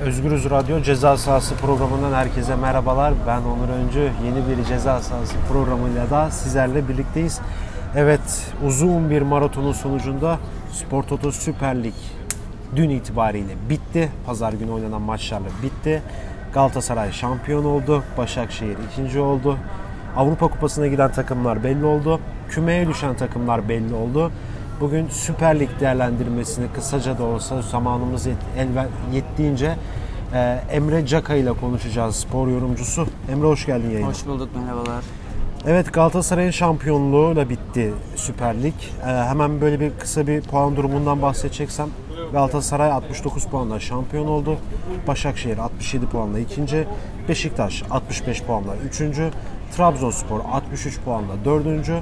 Özgürüz Radyo Ceza Sahası programından herkese merhabalar. Ben Onur Öncü. Yeni bir Ceza Sahası programıyla da sizlerle birlikteyiz. Evet, uzun bir maratonun sonucunda Spor Toto Süper Lig dün itibariyle bitti. Pazar günü oynanan maçlarla bitti. Galatasaray şampiyon oldu. Başakşehir ikinci oldu. Avrupa Kupası'na giden takımlar belli oldu. Kümeye düşen takımlar belli oldu. Bugün Süper Lig değerlendirmesini kısaca da olsa zamanımız yet, el yettiğince e, Emre Caka ile konuşacağız spor yorumcusu. Emre hoş geldin yayına. Hoş bulduk merhabalar. Evet Galatasaray'ın şampiyonluğuyla bitti Süper Lig. E, hemen böyle bir kısa bir puan durumundan bahsedeceksem Galatasaray 69 puanla şampiyon oldu. Başakşehir 67 puanla ikinci. Beşiktaş 65 puanla üçüncü. Trabzonspor 63 puanla dördüncü.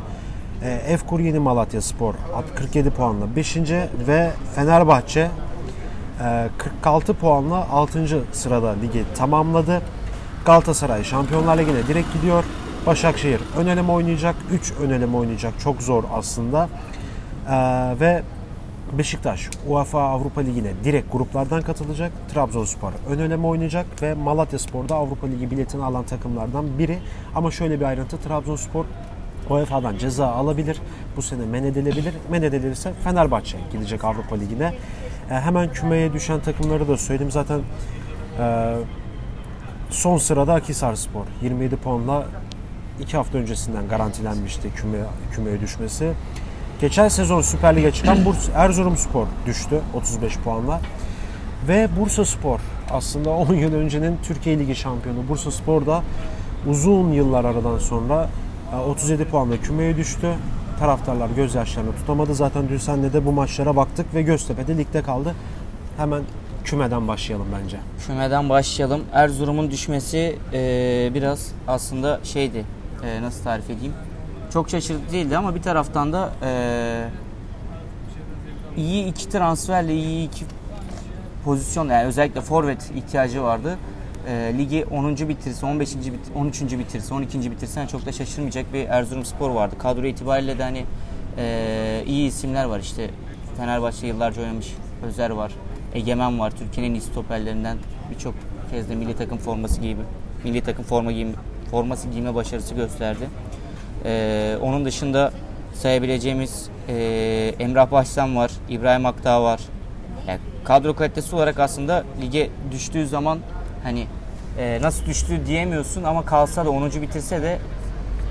E, Efkur Yeni Malatya Spor 47 puanla 5. ve Fenerbahçe e, 46 puanla 6. sırada ligi tamamladı. Galatasaray Şampiyonlar Ligi'ne direkt gidiyor. Başakşehir ön eleme oynayacak. 3 ön eleme oynayacak. Çok zor aslında. E, ve Beşiktaş UEFA Avrupa Ligi'ne direkt gruplardan katılacak. Trabzonspor ön eleme oynayacak ve Malatya Spor'da Avrupa Ligi biletini alan takımlardan biri. Ama şöyle bir ayrıntı Trabzonspor UEFA'dan ceza alabilir. Bu sene men edilebilir. Men edilirse Fenerbahçe gidecek Avrupa Ligi'ne. E, hemen kümeye düşen takımları da söyledim. Zaten e, son sırada Akhisarspor 27 puanla 2 hafta öncesinden garantilenmişti küme, kümeye düşmesi. Geçen sezon Süper Lig'e çıkan Bursa, Erzurumspor düştü 35 puanla. Ve Bursa Spor aslında 10 yıl öncenin Türkiye Ligi şampiyonu Bursa Spor da uzun yıllar aradan sonra 37 puanla kümeye düştü. Taraftarlar gözyaşlarını tutamadı. Zaten dün senle de bu maçlara baktık ve Göztepe'de ligde kaldı. Hemen kümeden başlayalım bence. Kümeden başlayalım. Erzurum'un düşmesi e, biraz aslında şeydi. E, nasıl tarif edeyim? Çok şaşırtıcı değildi ama bir taraftan da e, iyi iki transferle iyi iki pozisyon yani özellikle forvet ihtiyacı vardı. E, ligi 10. bitirse, 15. Bit 13. bitirse, 12. bitirse yani çok da şaşırmayacak bir Erzurumspor vardı. Kadro itibariyle de hani e, iyi isimler var işte. Fenerbahçe yıllarca oynamış Özer var. Egemen var. Türkiye'nin en iyi stoperlerinden birçok kez de milli takım forması giyip milli takım forma giyim, forması giyme başarısı gösterdi. Ee, onun dışında sayabileceğimiz e, Emrah Başsan var, İbrahim Akdağ var. Yani kadro kalitesi olarak aslında lige düştüğü zaman hani e, nasıl düştü diyemiyorsun ama kalsa da 10. bitirse de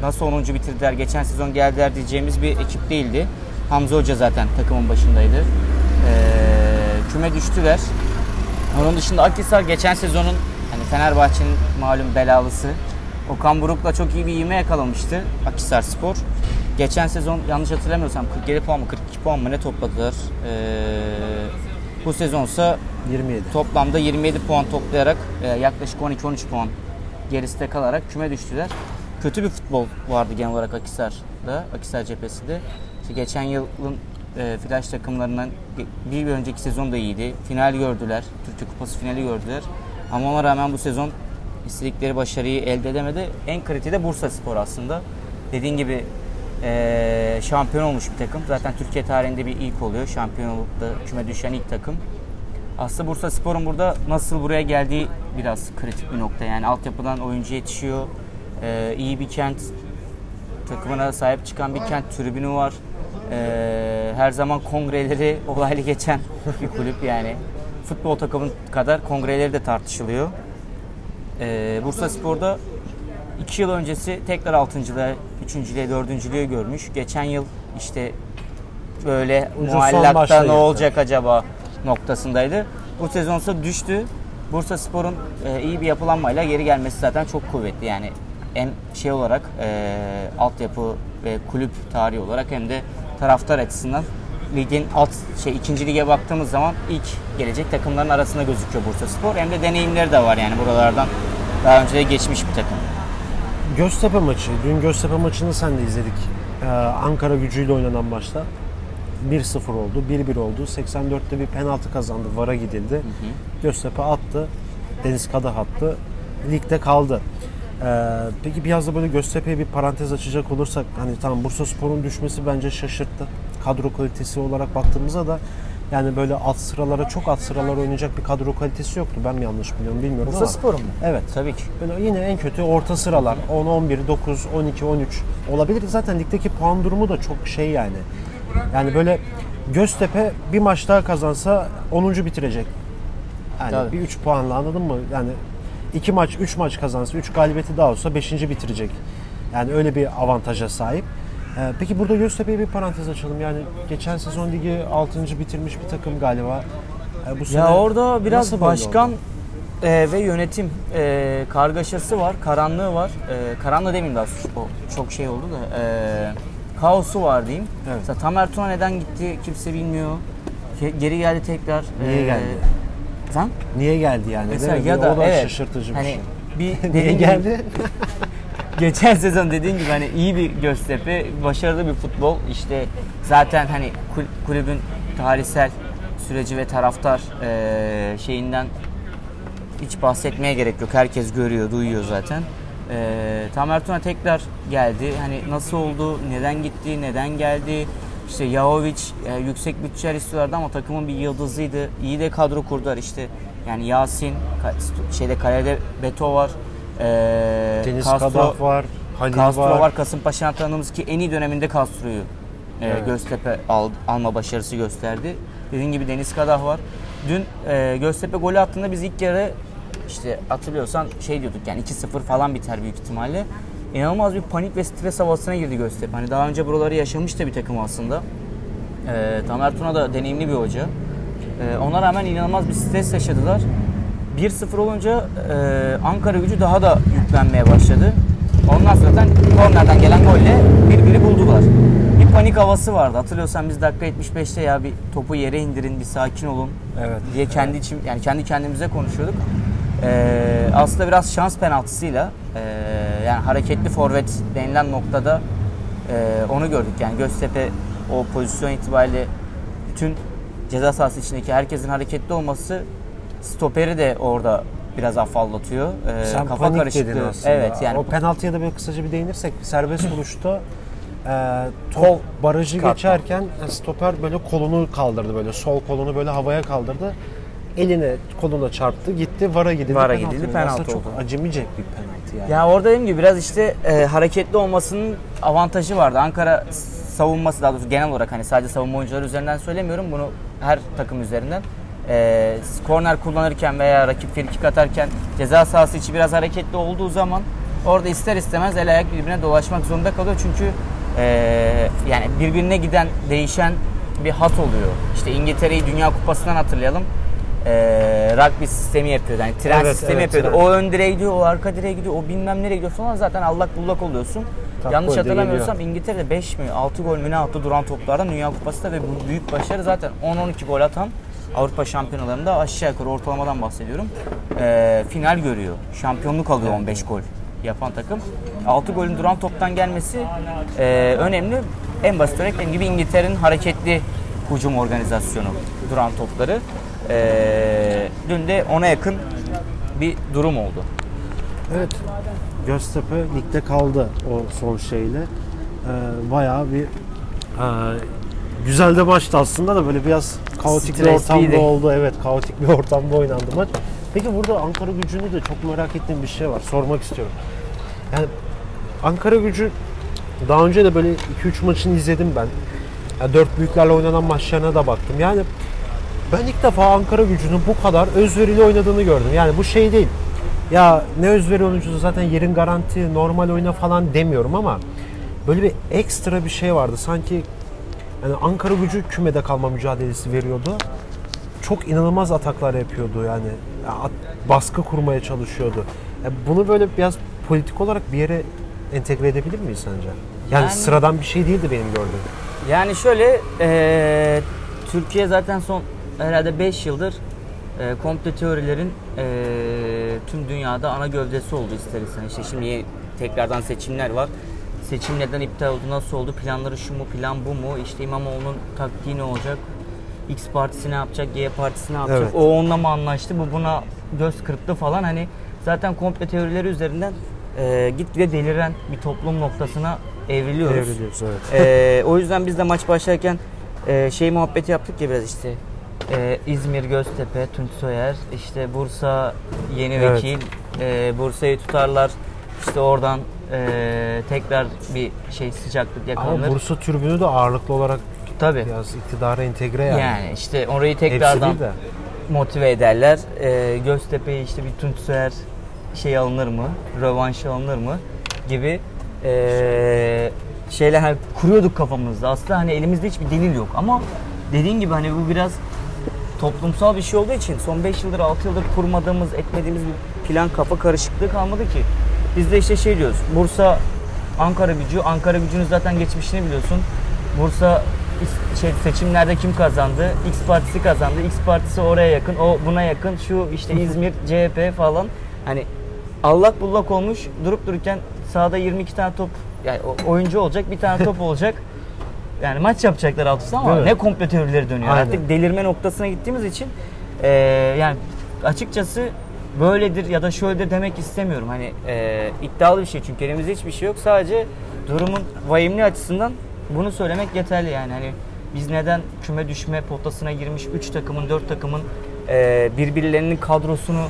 nasıl 10. bitirdiler, geçen sezon geldiler diyeceğimiz bir ekip değildi. Hamza Hoca zaten takımın başındaydı. E, küme düştüler. Onun dışında Akhisar geçen sezonun hani Fenerbahçe'nin malum belalısı. Okan Buruk'la çok iyi bir ivme yakalamıştı Akhisar Spor. Geçen sezon yanlış hatırlamıyorsam 47 puan mı 42 puan mı ne topladılar. Ee, bu sezonsa 27. Toplamda 27 puan toplayarak e, yaklaşık 12-13 puan gerisinde kalarak küme düştüler. Kötü bir futbol vardı genel olarak Akhisar'da, Akhisar cephesinde. İşte geçen yılın e, flash takımlarından bir, bir önceki sezon da iyiydi. Final gördüler, Türkiye Kupası finali gördüler. Ama ona rağmen bu sezon istedikleri başarıyı elde edemedi. En kritiği de Bursa Spor aslında. Dediğin gibi e, şampiyon olmuş bir takım. Zaten Türkiye tarihinde bir ilk oluyor. Şampiyonlukta küme düşen ilk takım. Aslında Bursa Spor'un burada nasıl buraya geldiği biraz kritik bir nokta. Yani altyapıdan oyuncu yetişiyor. Ee, iyi bir kent takımına sahip çıkan bir kent tribünü var. Ee, her zaman kongreleri olaylı geçen bir kulüp yani. Futbol takımın kadar kongreleri de tartışılıyor. Ee, Bursa Spor'da 2 yıl öncesi tekrar 6.lığa, 3.lüğe, 4.lüğe görmüş. Geçen yıl işte böyle Ucuz muallakta ne olacak acaba noktasındaydı. Bu sezonsa düştü. Bursa Spor'un e, iyi bir yapılanmayla geri gelmesi zaten çok kuvvetli. Yani hem şey olarak e, altyapı ve kulüp tarihi olarak hem de taraftar açısından ligin alt şey ikinci lige baktığımız zaman ilk gelecek takımların arasında gözüküyor Bursa Spor. Hem de deneyimleri de var yani buralardan daha önce de geçmiş bir takım. Göztepe maçı. Dün Göztepe maçını sen de izledik. Ee, Ankara gücüyle oynanan maçta 1-0 oldu, 1-1 oldu. 84'te bir penaltı kazandı, VAR'a gidildi. Göztepe attı, Deniz Kadah attı. Ligde kaldı. Ee, peki biraz da böyle Göztepe'ye bir parantez açacak olursak hani tamam Bursa Spor'un düşmesi bence şaşırttı. Kadro kalitesi olarak baktığımızda da Yani böyle alt sıralara çok alt sıralara oynayacak bir kadro kalitesi yoktu. Ben mi yanlış biliyorum bilmiyorum Bursa ama. Spor'un mu? Evet. Tabii ki. Böyle yine en kötü orta sıralar 10, 11, 9, 12, 13 olabilir. Zaten ligdeki puan durumu da çok şey yani. Yani böyle Göztepe bir maç daha kazansa 10. bitirecek. Yani Tabii. bir 3 puanla anladın mı? Yani 2 maç, 3 maç kazansa, 3 galibiyeti daha olsa 5. bitirecek. Yani öyle bir avantaja sahip. Ee, peki burada Göztepe'ye bir parantez açalım. Yani geçen sezon ligi 6. bitirmiş bir takım galiba. Ee, bu sene Ya orada biraz başkan e, ve yönetim e, kargaşası var, karanlığı var. E, karanlığı demeyeyim daha o çok şey oldu da e, kaosu var diyeyim. Evet. Mesela Tamer Tuna neden gitti kimse bilmiyor. Ge- Geri geldi tekrar. Niye E, geldi? Efendim? Niye geldi yani? Mesela ya da o da evet, şaşırtıcı bir hani şey. bir Niye geldi? Geçen sezon dediğin gibi hani iyi bir Göztepe, başarılı bir futbol. İşte zaten hani kul- kulübün tarihsel süreci ve taraftar şeyinden hiç bahsetmeye gerek yok. Herkes görüyor, duyuyor zaten. Eee Tamer Tuna tekrar geldi. Hani nasıl oldu, neden gitti, neden geldi? İşte Yahovic e, yüksek bütçeler istiyorlardı ama takımın bir yıldızıydı. İyi de kadro kurdular işte. Yani Yasin, şeyde kalede Beto var. Eee, Deniz Castro- Kadah var. Halil Castro var. var. Kasımpaşa'dan tanıdığımız ki en iyi döneminde Castro'yu e, Evet. Göztepe al- alma başarısı gösterdi. Dediğim gibi Deniz Kadah var. Dün e, Göztepe golü attığında biz ilk yarı işte hatırlıyorsan şey diyorduk yani 2-0 falan biter büyük ihtimalle. İnanılmaz bir panik ve stres havasına girdi Göztepe. Hani daha önce buraları yaşamış da bir takım aslında. E, Tamer Tuna da deneyimli bir hoca. E, ona rağmen inanılmaz bir stres yaşadılar. 1-0 olunca e, Ankara gücü daha da yüklenmeye başladı. Ondan sonra zaten kornerden gelen golle birbiri buldular. Bir panik havası vardı. Hatırlıyorsan biz dakika 75'te ya bir topu yere indirin, bir sakin olun Evet. diye kendi için yani kendi kendimize konuşuyorduk. E, aslında biraz şans penaltısıyla e, yani hareketli forvet denilen noktada e, onu gördük. Yani Göztepe o pozisyon itibariyle bütün ceza sahası içindeki herkesin hareketli olması stoperi de orada biraz afallatıyor. Ee, Sen kafa panik karışıklığı. dedin aslında. Evet yani O penaltıya da böyle kısaca bir değinirsek serbest vuruşta e, top Kol barajı katma. geçerken e, stoper böyle kolunu kaldırdı böyle sol kolunu böyle havaya kaldırdı. Eline koluna çarptı gitti vara gidildi. Vara penaltı gidildi, oldu. penaltı Aslında çok oldu. acemicek bir penaltı yani. Ya orada dediğim gibi biraz işte e, hareketli olmasının avantajı vardı. Ankara savunması daha doğrusu genel olarak hani sadece savunma oyuncuları üzerinden söylemiyorum. Bunu her takım üzerinden. E, korner kullanırken veya rakip frikik atarken ceza sahası içi biraz hareketli olduğu zaman orada ister istemez el ayak birbirine dolaşmak zorunda kalıyor. Çünkü e, yani birbirine giden değişen bir hat oluyor. İşte İngiltere'yi Dünya Kupası'ndan hatırlayalım. E, rugby sistemi yapıyordu. Yani tren Evet, sistemi evet, yapıyordu. tren. O ön direğe gidiyor, o arka direğe gidiyor, o bilmem nereye gidiyor falan zaten allak bullak oluyorsun. Tak Yanlış hatırlamıyorsam İngiltere'de 5 mi 6 gol mü ne attı duran toplardan Dünya Kupası'nda ve bu büyük başarı zaten 10-12 gol atan Avrupa şampiyonalarında aşağı yukarı ortalamadan bahsediyorum. Ee, final görüyor. Şampiyonluk alıyor 15 gol yapan takım. 6 golün duran toptan gelmesi e, önemli. En basit örnek gibi İngiltere'nin hareketli hücum organizasyonu duran topları. Ee, dün de ona yakın bir durum oldu. Evet. Göztepe ligde kaldı o son şeyle. Ee, bayağı bir e, güzel de maçtı aslında da böyle biraz kaotik bir Stresliydi. ortamda oldu. Evet, kaotik bir ortamda oynandı maç. Peki burada Ankara Gücü'nü de çok merak ettiğim bir şey var. Sormak istiyorum. Yani Ankara Gücü daha önce de böyle 2-3 maçını izledim ben. Ya dört büyüklerle oynanan maçlarına da baktım. Yani ben ilk defa Ankara gücünün bu kadar özverili oynadığını gördüm. Yani bu şey değil. Ya ne özveri oyuncusu zaten yerin garanti, normal oyna falan demiyorum ama böyle bir ekstra bir şey vardı. Sanki yani Ankara gücü kümede kalma mücadelesi veriyordu. Çok inanılmaz ataklar yapıyordu yani. Baskı kurmaya çalışıyordu. Ya bunu böyle biraz politik olarak bir yere entegre edebilir miyiz sence? Yani, Yani- sıradan bir şey değildi benim gördüğüm. Yani şöyle eee, Türkiye zaten son herhalde 5 yıldır eee komple teorilerin eee, tüm dünyada ana gövdesi oldu ister istemez. İşte şimdi tekrardan seçimler var. Seçim neden iptal oldu, nasıl oldu, planları şu mu, plan bu mu, işte İmamoğlu'nun taktiği ne olacak, X partisi ne yapacak, Y partisi ne yapacak, Evet. o onunla mı anlaştı, bu buna göz kırptı falan hani zaten komple teorileri üzerinden eee gitgide deliren bir toplum noktasına evriliyoruz. Evriliyoruz evet. Ee, o yüzden biz de maç başlarken e, şey muhabbeti yaptık ya biraz işte Ee, İzmir, Göztepe, Tunç Soyer, işte Bursa yeni Evet. vekil, Ee, Bursa'yı tutarlar, işte oradan ee, tekrar bir şey sıcaklık yakalanır. Ama Bursa tribünü de ağırlıklı olarak Tabii. biraz iktidara entegre yani. Yani. işte orayı tekrardan de. motive ederler. Ee, Göztepe'ye işte bir Tunç Soyer şey alınır mı, rövanş alınır mı gibi ee, şeyler hani kuruyorduk kafamızda. Aslında hani elimizde hiçbir delil yok ama dediğin gibi hani bu biraz toplumsal bir şey olduğu için son 5 yıldır 6 yıldır kurmadığımız etmediğimiz bir plan kafa karışıklığı kalmadı ki. Biz de işte şey diyoruz. Bursa Ankara gücü. Ankara gücünün zaten geçmişini biliyorsun. Bursa şey seçimlerde kim kazandı? X partisi kazandı. X partisi oraya yakın, o buna yakın. Şu işte İzmir, CHP falan. Hani allak bullak olmuş. Durup dururken sahada 22 tane top yani oyuncu olacak, bir tane top olacak. Yani maç yapacaklar alt üstü ama Değil mi? ne komplo teorileri dönüyor. Aynen. Artık delirme noktasına gittiğimiz için eee, yani açıkçası böyledir ya da şöyledir demek istemiyorum. Hani eee, iddialı bir şey çünkü elimizde hiçbir şey yok. Sadece durumun vahimli açısından bunu söylemek yeterli yani. Hani biz neden küme düşme potasına girmiş 3 takımın 4 takımın eee, birbirlerinin kadrosunu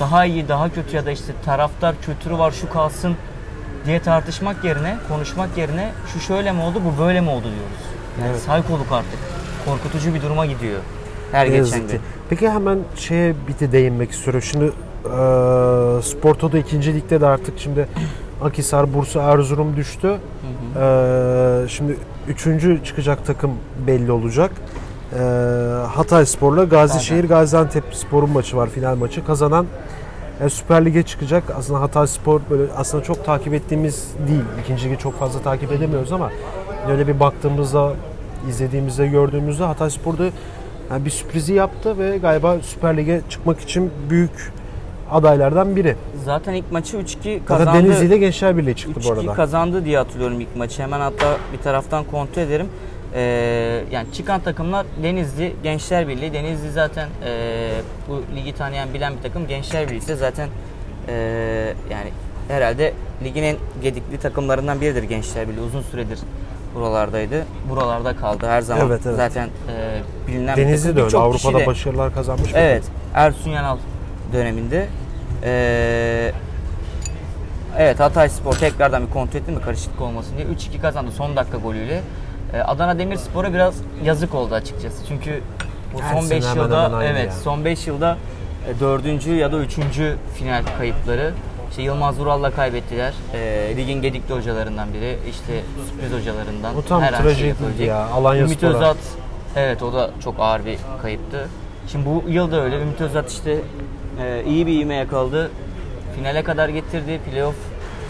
daha iyi, daha kötü ya da işte taraftar kültürü var şu kalsın diye tartışmak yerine, konuşmak yerine şu şöyle mi oldu, bu böyle mi oldu diyoruz. Yani Evet. saykoluk artık. Korkutucu bir duruma gidiyor. Her Ne geçen gün. ki. Peki hemen şeye bir de değinmek istiyorum. Şimdi e, Sporto'da ikinci ligde de artık şimdi Akhisar, Bursa, Erzurum düştü. E, şimdi üçüncü çıkacak takım belli olacak. E, Hatay Spor'la Gazişehir, Gaziantep Spor'un maçı var final maçı. Kazanan e, Süper Lig'e çıkacak. Aslında Hatay Spor böyle aslında çok takip ettiğimiz değil. İkinci ligi çok fazla takip edemiyoruz ama öyle bir baktığımızda izlediğimizde gördüğümüzde Hatay Spor'da yani bir sürprizi yaptı ve galiba Süper Lig'e çıkmak için büyük adaylardan biri. Zaten ilk maçı 3-2 Zaten kazandı. Denizli ile Gençler Birliği çıktı bu 3-2 arada. kazandı diye hatırlıyorum ilk maçı. Hemen hatta bir taraftan kontrol ederim. Ee, yani çıkan takımlar Denizli, Gençler Birliği. Denizli zaten ee, bu ligi tanıyan bilen bir takım. Gençler Birliği ise zaten ee, yani herhalde ligin en gedikli takımlarından biridir Gençler Birliği. Uzun süredir buralardaydı. Buralarda kaldı her zaman. Evet, evet. Zaten ee, bilinen bir Denizli takım. de öyle. Avrupa'da de- başarılar kazanmış. bir Evet. Ersun Yanal döneminde. Ee, evet Hatay Spor tekrardan bir kontrol ettim mi karışıklık olmasın diye. 3-2 kazandı son dakika golüyle. Ee, Adana Demirspor'a biraz yazık oldu açıkçası. Çünkü bu Her son sene 5 hemen yılda evet yani. son 5 yılda 4. ya da 3. final kayıpları. İşte Yılmaz Vural'la kaybettiler. Ee, ligin gedikli hocalarından biri. İşte sürpriz hocalarından. Bu tam her şey trajediydi yapabilecek. ya, Alanya Ümit Spor'a. Özat Evet o da çok ağır bir kayıptı. Şimdi bu yıl da öyle. Ümit Özat işte e, iyi bir ivme yakaladı. Finale kadar getirdi. Playoff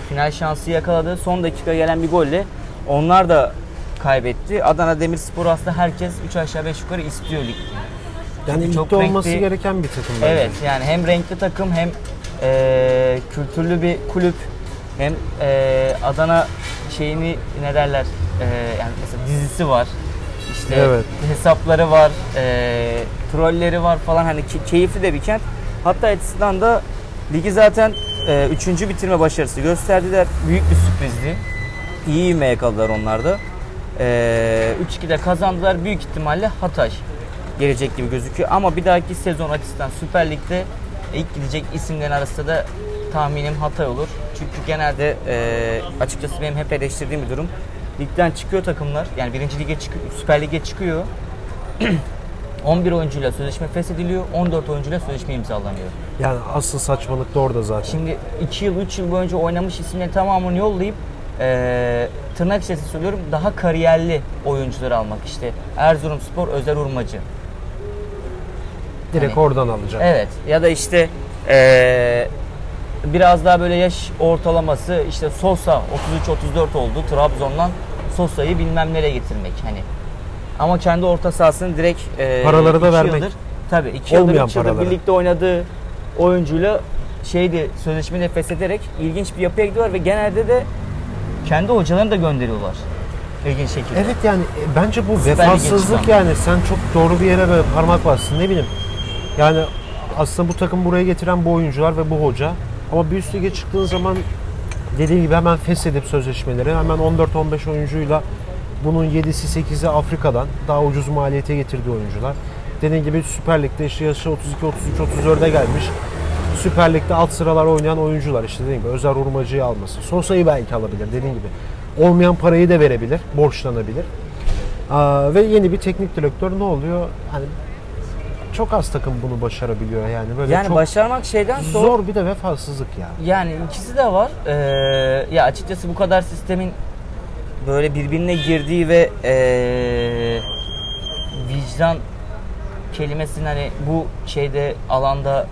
final şansı yakaladı. Son dakika gelen bir golle onlar da kaybetti. Adana Demirspor aslında herkes 3 aşağı 5 yukarı istiyor lig. Yani çok ligde olması renkli- gereken bir takım bence. Evet yani hem renkli takım hem e, kültürlü bir kulüp. Hem e, Adana şeyini ne derler e, yani mesela dizisi var işte Evet. hesapları var e, trolleri var falan. Hani keyifli de bir kent. Hatta açısından da ligi zaten e, üçüncü bitirme başarısı gösterdiler. Büyük bir sürprizdi. İyi ivme yakaladılar onlar da. E, 3-2'de kazandılar. Büyük ihtimalle Hatay gelecek gibi gözüküyor. Ama bir dahaki sezon açısından Süper Lig'de ilk gidecek isimlerin arasında da tahminim Hatay olur. Çünkü genelde e, açıkçası benim hep eleştirdiğim bir durum. Ligden çıkıyor takımlar. Yani birinci lige çıkıyor, Süper Lig'e çıkıyor. 11 oyuncuyla sözleşme feshediliyor. 14 oyuncuyla sözleşme imzalanıyor. Yani asıl saçmalık da orada zaten. Şimdi 2 yıl 3 yıl boyunca oynamış isimlerin tamamını yollayıp e, tırnak içerisinde söylüyorum daha kariyerli oyuncuları almak. İşte Erzurumspor Özer Urmacı. Direkt hani- oradan alacak. Evet ya da işte eee, biraz daha böyle yaş ortalaması işte Sosa 33-34 oldu Trabzon'dan Sosa'yı bilmem nereye getirmek hani. Ama kendi orta sahasını direkt eee, Paraları da vermek. Yıldır, tabii iki yıldır, Olmayan üç yıldır birlikte oynadığı oyuncuyla şeydi sözleşmeyi feshederek ilginç bir yapıya gidiyorlar ve genelde de kendi hocalarını da gönderiyorlar. İlginç şekilde. Evet yani e, bence bu Süper vefasızlık yani sen çok doğru bir yere böyle parmak bastın ne bileyim. Yani aslında bu takım buraya getiren bu oyuncular ve bu hoca ama bir üst lige çıktığın zaman dediğim gibi hemen feshedip sözleşmeleri hemen 14-15 oyuncuyla bunun 7'si 8'i Afrika'dan daha ucuz maliyete getirdiği oyuncular. dediğin gibi Süper Lig'de işte yaşı 32, 33, 34'e gelmiş. Süper Lig'de alt sıralar oynayan oyuncular işte dediğim gibi Özer Urmacı'yı alması. Sosa'yı belki alabilir dediğim gibi. Olmayan parayı da verebilir, borçlanabilir. Aa, ve yeni bir teknik direktör ne oluyor? Hani çok az takım bunu başarabiliyor yani böyle Yani çok başarmak şeyden zor. zor bir de vefasızlık ya. Yani ikisi de var. Ee, ya açıkçası bu kadar sistemin böyle birbirine girdiği ve ee, vicdan kelimesinin hani bu şeyde alanda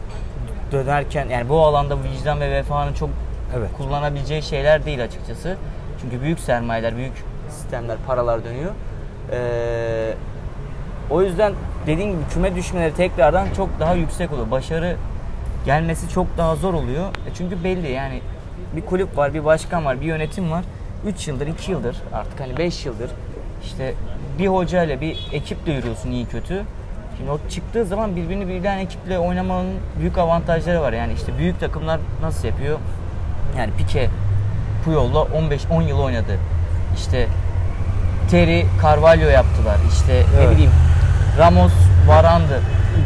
dönerken yani bu alanda vicdan ve vefanın çok Evet. kullanabileceği şeyler değil açıkçası. Çünkü büyük sermayeler, büyük sistemler, paralar dönüyor. Ee, o yüzden dediğim gibi küme düşmeleri tekrardan çok daha yüksek oluyor. Başarı gelmesi çok daha zor oluyor. E çünkü belli yani bir kulüp var, bir başkan var, bir yönetim var. 3 yıldır, 2 yıldır artık hani 5 yıldır işte bir hoca ile bir ekiple yürüyorsun iyi kötü. Şimdi o çıktığı zaman birbirini birden ekiple oynamanın büyük avantajları var. Yani işte büyük takımlar nasıl yapıyor? Yani Pique Puyol'la 15-10 yıl oynadı. İşte Terry Carvalho yaptılar. İşte Evet. ne bileyim Ramos Varandı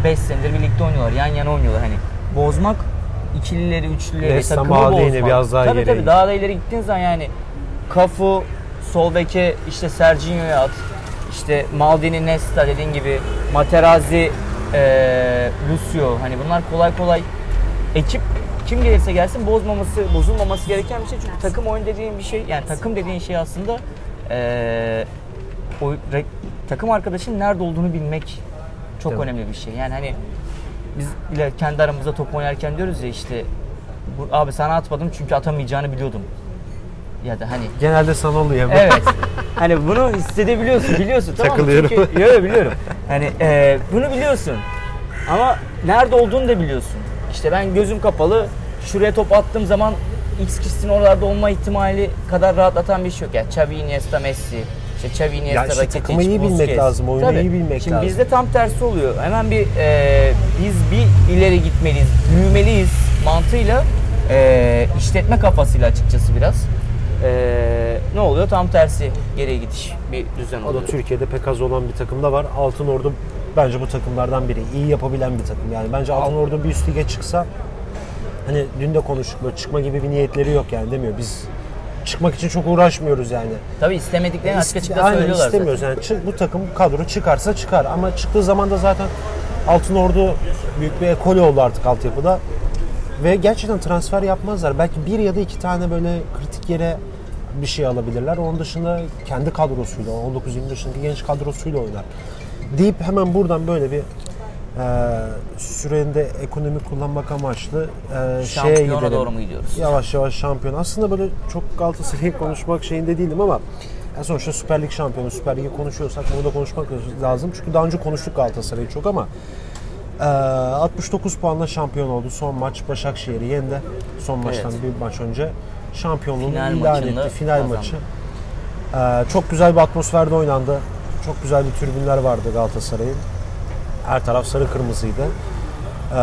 5 senedir birlikte oynuyorlar. Yan yana oynuyorlar. Hani bozmak ikilileri, üçlüleri, Nesta takımı bozmak. biraz daha tabii, tabii daha da ileri gittiğin zaman yani Cafu sol beke işte Serginho'ya at. İşte Maldini, Nesta dediğin gibi Materazzi, eee Lucio hani bunlar kolay kolay ekip kim gelirse gelsin bozmaması, bozulmaması gereken bir şey. Çünkü takım oyun dediğin bir şey, yani takım dediğin şey aslında eee o re- takım arkadaşın nerede olduğunu bilmek çok mi? önemli bir şey. Yani hani biz bile kendi aramızda top oynarken diyoruz ya işte bu, abi sana atmadım çünkü atamayacağını biliyordum. Ya da hani Genelde sana oluyor. Evet. hani bunu hissedebiliyorsun, biliyorsun tamam mı? Takılıyorum. Çünkü, yo, biliyorum. Hani e, bunu biliyorsun. Ama nerede olduğunu da biliyorsun. İşte ben gözüm kapalı şuraya top attığım zaman X kişisinin oralarda olma ihtimali kadar rahatlatan bir şey yok. Yani Xavi, Iniesta, Messi. İşte Xavi, Iniesta, işte Rakitic, takımı iyi bilmek Busquets. lazım, oyunu iyi bilmek Şimdi lazım. bizde tam tersi oluyor. Hemen bir e, biz bir ileri gitmeliyiz, büyümeliyiz mantığıyla e, işletme kafasıyla açıkçası biraz. E, ne oluyor? Tam tersi geriye gidiş bir düzen O oluyor. da Türkiye'de pek az olan bir takımda var. Altın Ordu bence bu takımlardan biri. İyi yapabilen bir takım. Yani bence Altın Ordu bir üst lige çıksa hani dün de konuştuk böyle çıkma gibi bir niyetleri yok yani demiyor. Biz çıkmak için çok uğraşmıyoruz yani. Tabii istemediklerini açık açık da Aynen söylüyorlar istemiyoruz zaten. yani. Çık, bu takım kadro çıkarsa çıkar ama çıktığı zaman da zaten Altın Ordu büyük bir ekol oldu artık altyapıda. Ve gerçekten transfer yapmazlar. Belki bir ya da iki tane böyle kritik yere bir şey alabilirler. Onun dışında kendi kadrosuyla, 19-20 yaşındaki genç kadrosuyla oynar. Deyip hemen buradan böyle bir e, sürende ekonomi kullanmak amaçlı e, şeye Şampiyona gidelim. doğru mu gidiyoruz? Yavaş yavaş şampiyon. Aslında böyle çok Galatasaray'ı konuşmak şeyinde değilim ama ya sonuçta Süper Lig şampiyonu, Süper Lig'i konuşuyorsak bunu da konuşmak lazım. Çünkü daha önce konuştuk Galatasaray'ı çok ama e, 69 puanla şampiyon oldu. Son maç Başakşehir'i yendi. Son maçtan Evet. bir maç önce şampiyonluğunu Final ilan etti. Final kazandı. maçı. E, çok güzel bir atmosferde oynandı. Çok güzel bir tribünler vardı Galatasaray'ın. Her taraf sarı kırmızıydı. E,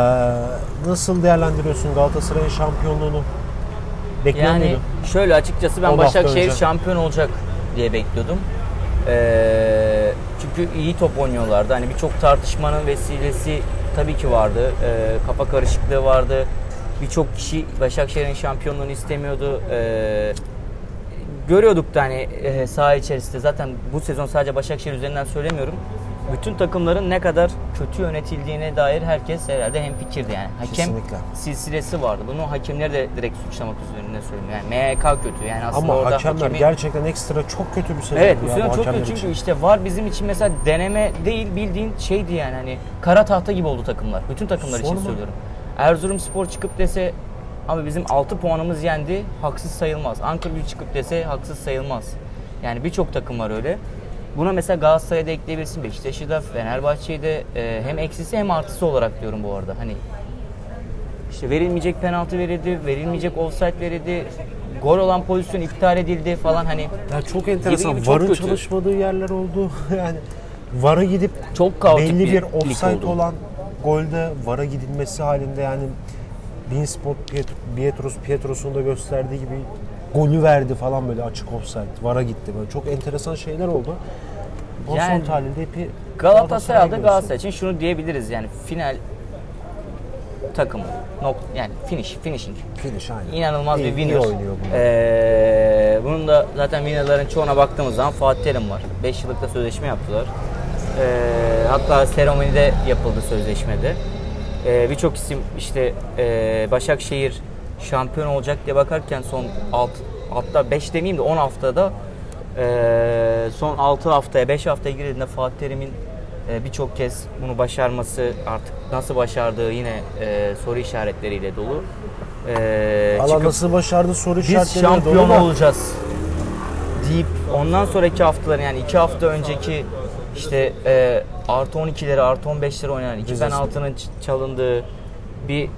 nasıl değerlendiriyorsun Galatasaray'ın şampiyonluğunu? Bekliyor Yani muydun? şöyle açıkçası ben Başakşehir şampiyon olacak diye bekliyordum. Ee, çünkü iyi top oynuyorlardı. Hani birçok tartışmanın vesilesi tabii ki vardı. Ee, kafa karışıklığı vardı. Birçok kişi Başakşehir'in şampiyonluğunu istemiyordu. Ee, görüyorduk da hani e, saha içerisinde zaten bu sezon sadece Başakşehir üzerinden söylemiyorum. Bütün takımların ne kadar kötü yönetildiğine dair herkes herhalde hemfikirdi yani. Hakem Kesinlikle. silsilesi vardı. Bunu hakemleri de direkt suçlamak üzerine söylüyorum. Yani MHK kötü. Yani aslında Ama hakemler hakemi- gerçekten ekstra çok kötü bir sezon. Evet bu sezon çok hakemler kötü çünkü için. işte var bizim için mesela deneme değil bildiğin şeydi yani hani kara tahta gibi oldu takımlar. Bütün takımlar için Sorma. söylüyorum. Erzurumspor çıkıp dese abi bizim 6 puanımız yendi haksız sayılmaz. Ankaragücü çıkıp dese haksız sayılmaz. Yani birçok takım var öyle. Buna mesela Galatasaray'da ekleyebilirsin. Beşiktaş'ı da Fenerbahçe'yi de e, hem eksisi hem artısı olarak diyorum bu arada. Hani işte verilmeyecek penaltı verildi, verilmeyecek offside verildi, gol olan pozisyon iptal edildi falan hani Ya çok enteresan. gibi çok VAR'ın kötü. çalışmadığı yerler oldu. yani VAR'a gidip çok kaotik belli bir, lig offside olan golde VAR'a gidilmesi halinde yani Beansport Piet- Pietros Pietros'un da gösterdiği gibi golü verdi falan böyle açık offside. VAR'a gitti böyle. Çok enteresan şeyler oldu. O Yani- son tahlilde bir Galatasaray aldı Galatasaray için şunu diyebiliriz yani final takımı. Nok yani finish, finishing. Finish aynen. İnanılmaz İyi- bir iyi winner. oynuyor bunlar. Ee, bunun da zaten winnerların çoğuna baktığımız zaman Fatih Terim var. 5 yıllık da sözleşme yaptılar. Ee, hatta seremonide yapıldı sözleşmede. Ee, Birçok isim işte e, Başakşehir şampiyon olacak diye bakarken son 6 hatta 5 demeyeyim de 10 haftada e, son 6 haftaya 5 haftaya girdiğinde Fatih Terim'in e, birçok kez bunu başarması artık nasıl başardığı yine e, soru işaretleriyle dolu. E, Allah çıkıp nasıl başardı soru biz işaretleri şampiyon dolu da. olacağız deyip ondan sonraki haftaların yani iki hafta önceki işte e, artı 12'leri artı 15'leri oynanan iki penaltının çalındığı bir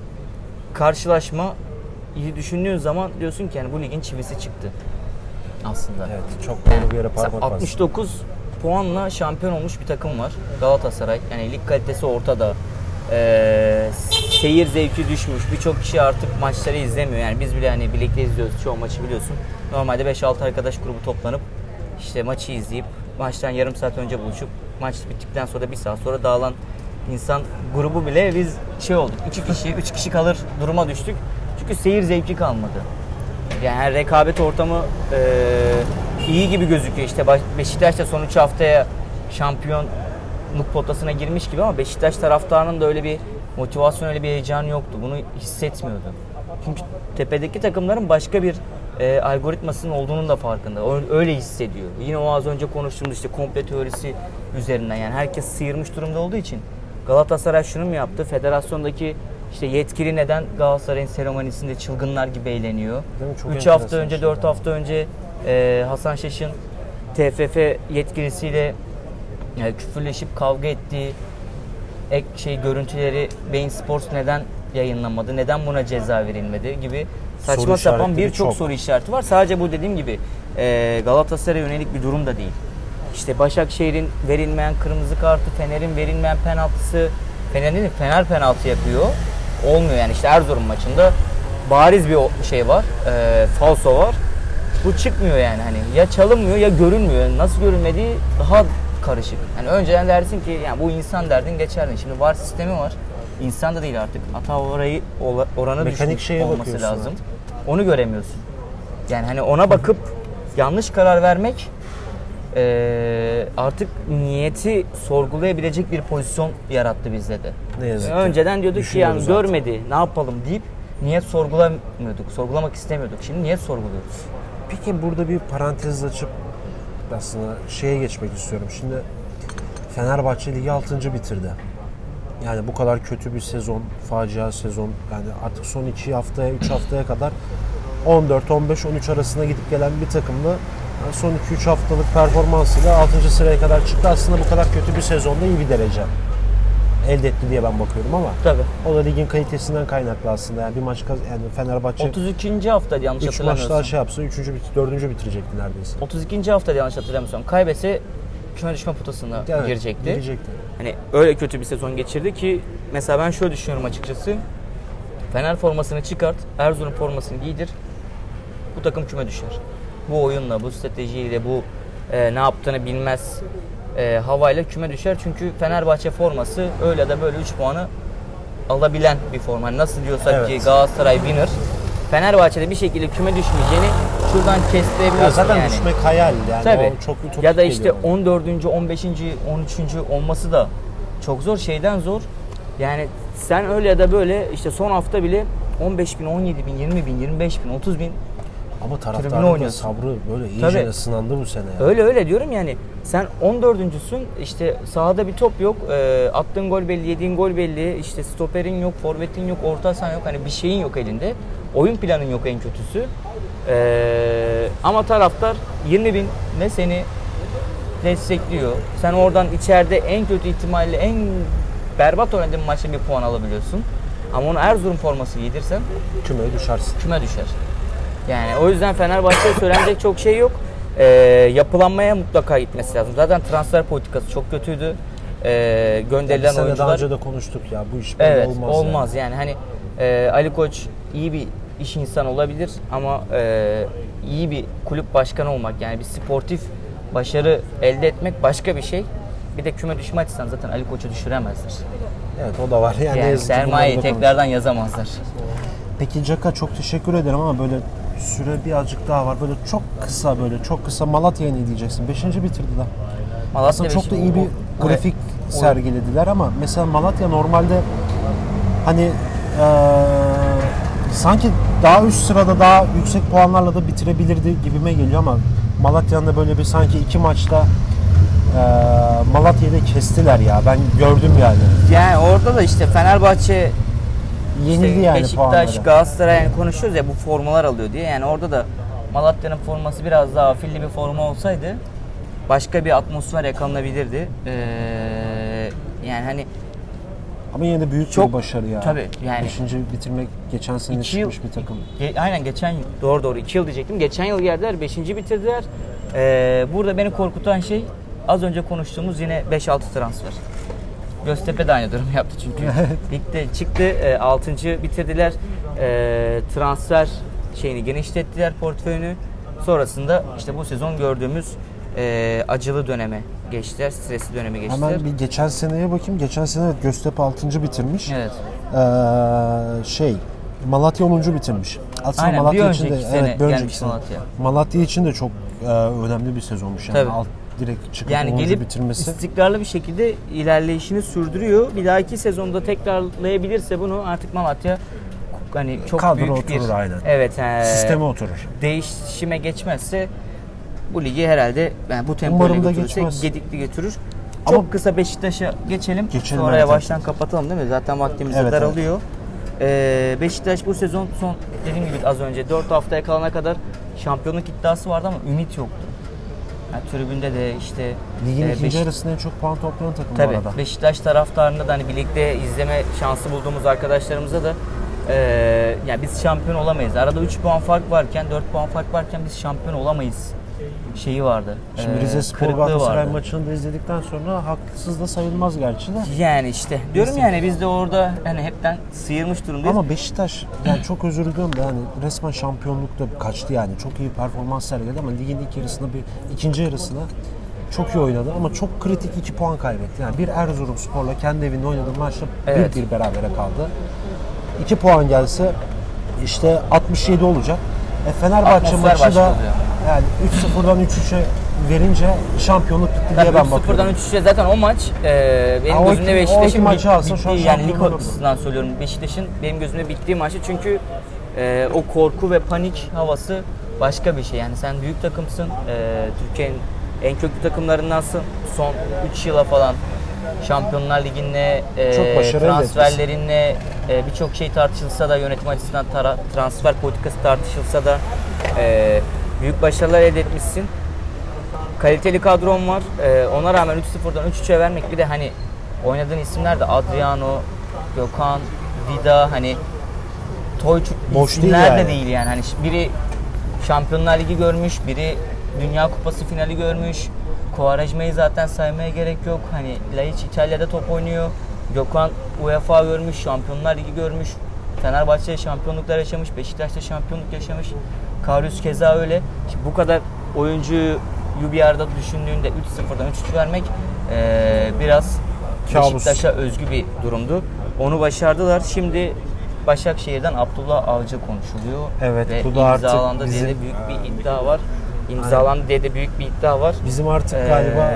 karşılaşma iyi düşündüğün zaman diyorsun ki yani bu ligin çivisi çıktı aslında. Evet çok doğru bir yere parmak bastı. 69 puanla şampiyon olmuş bir takım var. Galatasaray. Yani lig kalitesi ortada. Ee, seyir zevki düşmüş. Birçok kişi artık maçları izlemiyor. Yani biz bile hani birlikte izliyoruz çoğu maçı biliyorsun. Normalde 5-6 arkadaş grubu toplanıp işte maçı izleyip maçtan yarım saat önce buluşup maç bittikten sonra da bir saat sonra dağılan insan grubu bile biz şey olduk. 2 kişi, 3 kişi kalır duruma düştük. Çünkü seyir zevki kalmadı. Yani rekabet ortamı e, iyi gibi gözüküyor. İşte Beşiktaş da son 3 haftaya şampiyonluk potasına girmiş gibi ama Beşiktaş taraftarının da öyle bir motivasyon, öyle bir heyecan yoktu. Bunu hissetmiyordu. Çünkü tepedeki takımların başka bir e, algoritmasının olduğunun da farkında. Öyle hissediyor. Yine o az önce konuştuğumuz işte komple teorisi üzerinden yani herkes sıyırmış durumda olduğu için Galatasaray şunu mu yaptı? Federasyondaki işte yetkili neden Galatasaray'ın seremonisinde çılgınlar gibi eğleniyor? Değil mi? Çok 3 hafta önce, şeyler 4 hafta önce e, Hasan Şaş'ın TFF yetkilisiyle e, küfürleşip kavga ettiği ek şey görüntüleri Bein Sports neden yayınlamadı? Neden buna ceza verilmedi gibi saçma Soru sapan birçok çok. soru işareti var. Sadece bu dediğim gibi e, Galatasaray'a yönelik bir durum da değil. İşte Başakşehir'in verilmeyen kırmızı kartı, Fener'in verilmeyen penaltısı, Fener'in Fener penaltı yapıyor. Olmuyor yani işte Erzurum maçında bariz bir şey var, e, falso var. Bu çıkmıyor yani hani ya çalınmıyor ya görünmüyor. Nasıl görünmediği daha karışık. Yani önceden dersin ki yani bu insan derdin geçerdin. Şimdi var sistemi var. İnsan da değil artık. Hata orayı oranı Mekanik düşmüş şeye olması bakıyorsun lazım. artık. Onu göremiyorsun. Yani hani ona bakıp yanlış karar vermek eee, artık niyeti sorgulayabilecek bir pozisyon yarattı bizde de. Ne yazık ki. Önceden diyorduk ki yani artık. görmedi ne yapalım deyip niyet sorgulamıyorduk. Sorgulamak istemiyorduk. Şimdi niyet sorguluyoruz. Peki burada bir parantez açıp aslında şeye geçmek istiyorum. Şimdi Fenerbahçe Ligi 6. bitirdi. Yani bu kadar kötü bir sezon, facia sezon. Yani artık son 2 haftaya, 3 haftaya kadar 14, 15, 13 arasında gidip gelen bir takımla yani son 2-3 haftalık performansıyla 6. sıraya kadar çıktı. Aslında bu kadar kötü bir sezonda iyi bir derece elde etti diye ben bakıyorum ama Tabii. o da ligin kalitesinden kaynaklı aslında. Yani bir maç kaz- yani Fenerbahçe 32. hafta yanlış 3 maç hatırlamıyorsam. daha şey yapsa 3. bit 4. bitirecekti neredeyse. 32. hafta yanlış hatırlamıyorsam kaybetse küme düşme potasına Evet, girecekti. Girecekti. Hani öyle kötü bir sezon geçirdi ki mesela ben şöyle düşünüyorum açıkçası. Fener formasını çıkart, Erzurum formasını giydir. Bu takım küme düşer. Bu oyunla, bu stratejiyle, bu e, ne yaptığını bilmez e, havayla küme düşer. Çünkü Fenerbahçe forması öyle da böyle 3 puanı alabilen bir forma. Hani nasıl diyorsak Evet. ki Galatasaray winner. Fenerbahçe'de bir şekilde küme düşmeyeceğini şuradan kestirebiliyorsun Ya zaten yani. düşmek hayal yani Tabii. o çok ütopik Ya da işte geliyor. 14. 15. 13. olması da çok zor. Şeyden zor. Yani sen öyle ya da böyle işte son hafta bile 15 bin, 17 bin, 20 bin, 25 bin, 30 bin ama tribüne oynuyorsun. sabrı böyle iyice Tabii. ısınandı bu sene. ya. Öyle öyle diyorum yani sen 14.sün işte sahada bir top yok e, attığın gol belli yediğin gol belli işte stoperin yok forvetin yok orta sahan yok hani bir şeyin yok elinde oyun planın yok en kötüsü E, ama taraftar 20 bin ne seni destekliyor sen oradan içeride en kötü ihtimalle en berbat oynadığın maçta bir puan alabiliyorsun ama onu Erzurum forması giydirsen Kümeye düşersin. küme düşer. Yani o yüzden Fenerbahçe'ye söylenecek çok şey yok. Ee, yapılanmaya mutlaka gitmesi lazım. Zaten transfer politikası çok kötüydü. Bir gönderilen daha oyuncular önce de konuştuk ya bu iş böyle evet olmaz. olmaz, yani. yani. hani e, Ali Koç iyi bir iş insanı olabilir ama e, iyi bir kulüp başkanı olmak yani bir sportif başarı elde etmek başka bir şey. Bir de küme düşme açısından zaten Ali Koç'u düşüremezler. Evet o da var. Yani, Yani sermayeyi tekrardan yazamazlar. Peki Caka çok teşekkür ederim ama böyle süre birazcık daha var. Böyle çok kısa böyle çok kısa Malatya'ya ne diyeceksin? Beşinci bitirdiler. Malatya Aslında çok da iyi bir O- grafik sergilediler ama mesela Malatya normalde hani eee, sanki daha üst sırada daha yüksek puanlarla da bitirebilirdi gibime geliyor ama Malatya'nın da böyle bir sanki iki maçta eee Malatya'yı da kestiler ya. Ben gördüm yani. Yani orada da işte Fenerbahçe Yenildi İşte yani Beşiktaş, puanları. Galatasaray yani konuşuyoruz ya bu formalar alıyor diye. Yani orada da Malatya'nın forması biraz daha afilli bir forma olsaydı başka bir atmosfer yakalanabilirdi. Ee, yani hani Ama yine de büyük Çok- bir başarı ya. tabii, yani- Beşinci bitirmek geçen sene iki yıl, çıkmış bir takım. Ge- aynen geçen yıl, doğru doğru 2 yıl diyecektim. Geçen yıl geldiler 5. bitirdiler. Ee, burada beni korkutan şey az önce konuştuğumuz yine 5-6 transfer. Göztepe de aynı durum yaptı çünkü. Ligde çıktı 6. bitirdiler. Ee, transfer şeyini genişlettiler portföyünü. Sonrasında işte bu sezon gördüğümüz e, acılı döneme geçtiler, stresli döneme geçtiler. Hemen bir geçen seneye bakayım. Geçen sene evet Göztepe 6. bitirmiş. Evet. Ee, şey Malatya 10. bitirmiş. Aslında Aynen, Malatya bir için de sene evet bir önceki sene. Malatya. Malatya için de çok e, önemli bir sezonmuş yani. Tabii. Alt direkt çıkıp Yani 10. gelip bitirmesi. istikrarlı bir şekilde ilerleyişini sürdürüyor. Bir dahaki sezonda tekrarlayabilirse bunu artık Malatya hani çok Kadro büyük bir oturur aynen. Evet, he, Sisteme oturur. değişime geçmezse bu ligi herhalde yani bu tempoyla götürürse geçmez. gedikli götürür. Ama- Çok kısa Beşiktaş'a geçelim. Geçelim, Sonra evet, yavaştan kapatalım değil mi? Zaten vaktimiz Evet, evet. daralıyor. Ee, Beşiktaş bu sezon son dediğim gibi az önce 4 haftaya kalana kadar şampiyonluk iddiası vardı ama ümit yoktu. Yani tribünde de işte Ligin e, ikinci Beşik- yarısında en çok puan toplayan takım Tabii bu arada. Beşiktaş taraftarında da hani birlikte izleme şansı bulduğumuz arkadaşlarımıza da e, yani biz şampiyon olamayız. Arada 3 puan fark varken 4 puan fark varken biz şampiyon olamayız şeyi vardı. Şimdi E, Rize Spor Galatasaray maçını da izledikten sonra haksız da sayılmaz gerçi de. Yani işte diyorum yani biz de orada hani hepten sıyırmış durumdayız. Ama Beşiktaş yani çok özür diliyorum da hani resmen şampiyonlukta kaçtı yani. Çok iyi performans sergiledi ama ligin ilk yarısında bir ikinci yarısında çok iyi oynadı ama çok kritik 2 puan kaybetti. Yani bir Erzurum Spor'la kendi evinde oynadığı maçta Evet. 1-1 berabere kaldı. 2 puan gelse işte 67 olacak. E Fenerbahçe Atmosfer maçı da oluyor. Yani 3-0'dan 3-3'e verince şampiyonluk gitti diye ben 3-0'dan bakıyorum. 3-3'e zaten o maç e, benim Ha, gözümde Beşiktaş'ın maçı alsa şu an yani lig açısından söylüyorum. Beşiktaş'ın benim gözümde bittiği maçı çünkü e, o korku ve panik havası başka bir şey. Yani sen büyük takımsın. E, Türkiye'nin en köklü takımlarındansın. Son 3 yıla falan Şampiyonlar Ligi'nde e, transferlerinle e, birçok şey tartışılsa da yönetim açısından tara- transfer politikası tartışılsa da e, büyük başarılar elde etmişsin kaliteli kadron var. Ee, ona rağmen 3-0'dan 3-3'e vermek bir de hani oynadığın isimler de Adriano, Gökhan, Vida hani Toyçuk Boş değil isimler de yani. değil yani. Hani biri Şampiyonlar Ligi görmüş, biri Dünya Kupası finali görmüş. Quaresma'yı zaten saymaya gerek yok. Hani Laiç İtalya'da top oynuyor. Gökhan UEFA görmüş, Şampiyonlar Ligi görmüş. Fenerbahçe şampiyonluklar yaşamış, Beşiktaş'ta şampiyonluk yaşamış. Karius keza öyle. Şimdi bu kadar oyuncuyu bir arada düşündüğünde 3-0'dan 3-3 vermek eee, biraz Kabus. Beşiktaş'a özgü bir durumdu. Onu başardılar. Şimdi Başakşehir'den Abdullah Avcı konuşuluyor. Evet, Ve bu da artık imzalandı diye bizim- de büyük bir iddia var. İmzalandı diye de büyük bir iddia var. Bizim artık Ee, galiba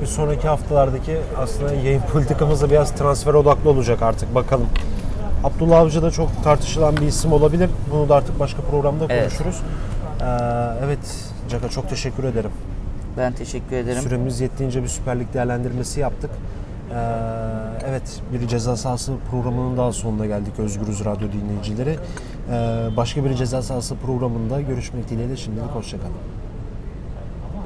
bir sonraki haftalardaki aslında yayın politikamız da biraz transfer odaklı olacak artık bakalım. Abdullah Avcı da çok tartışılan bir isim olabilir. Bunu da artık başka programda Evet. konuşuruz. Ee, evet Caka çok teşekkür ederim. Ben teşekkür ederim. Süremiz yettiğince bir Süper Lig değerlendirmesi yaptık. Ee, evet bir ceza sahası programının daha sonuna geldik Özgürüz Radyo dinleyicileri. Ee, başka bir ceza sahası programında görüşmek dileğiyle şimdilik hoşçakalın.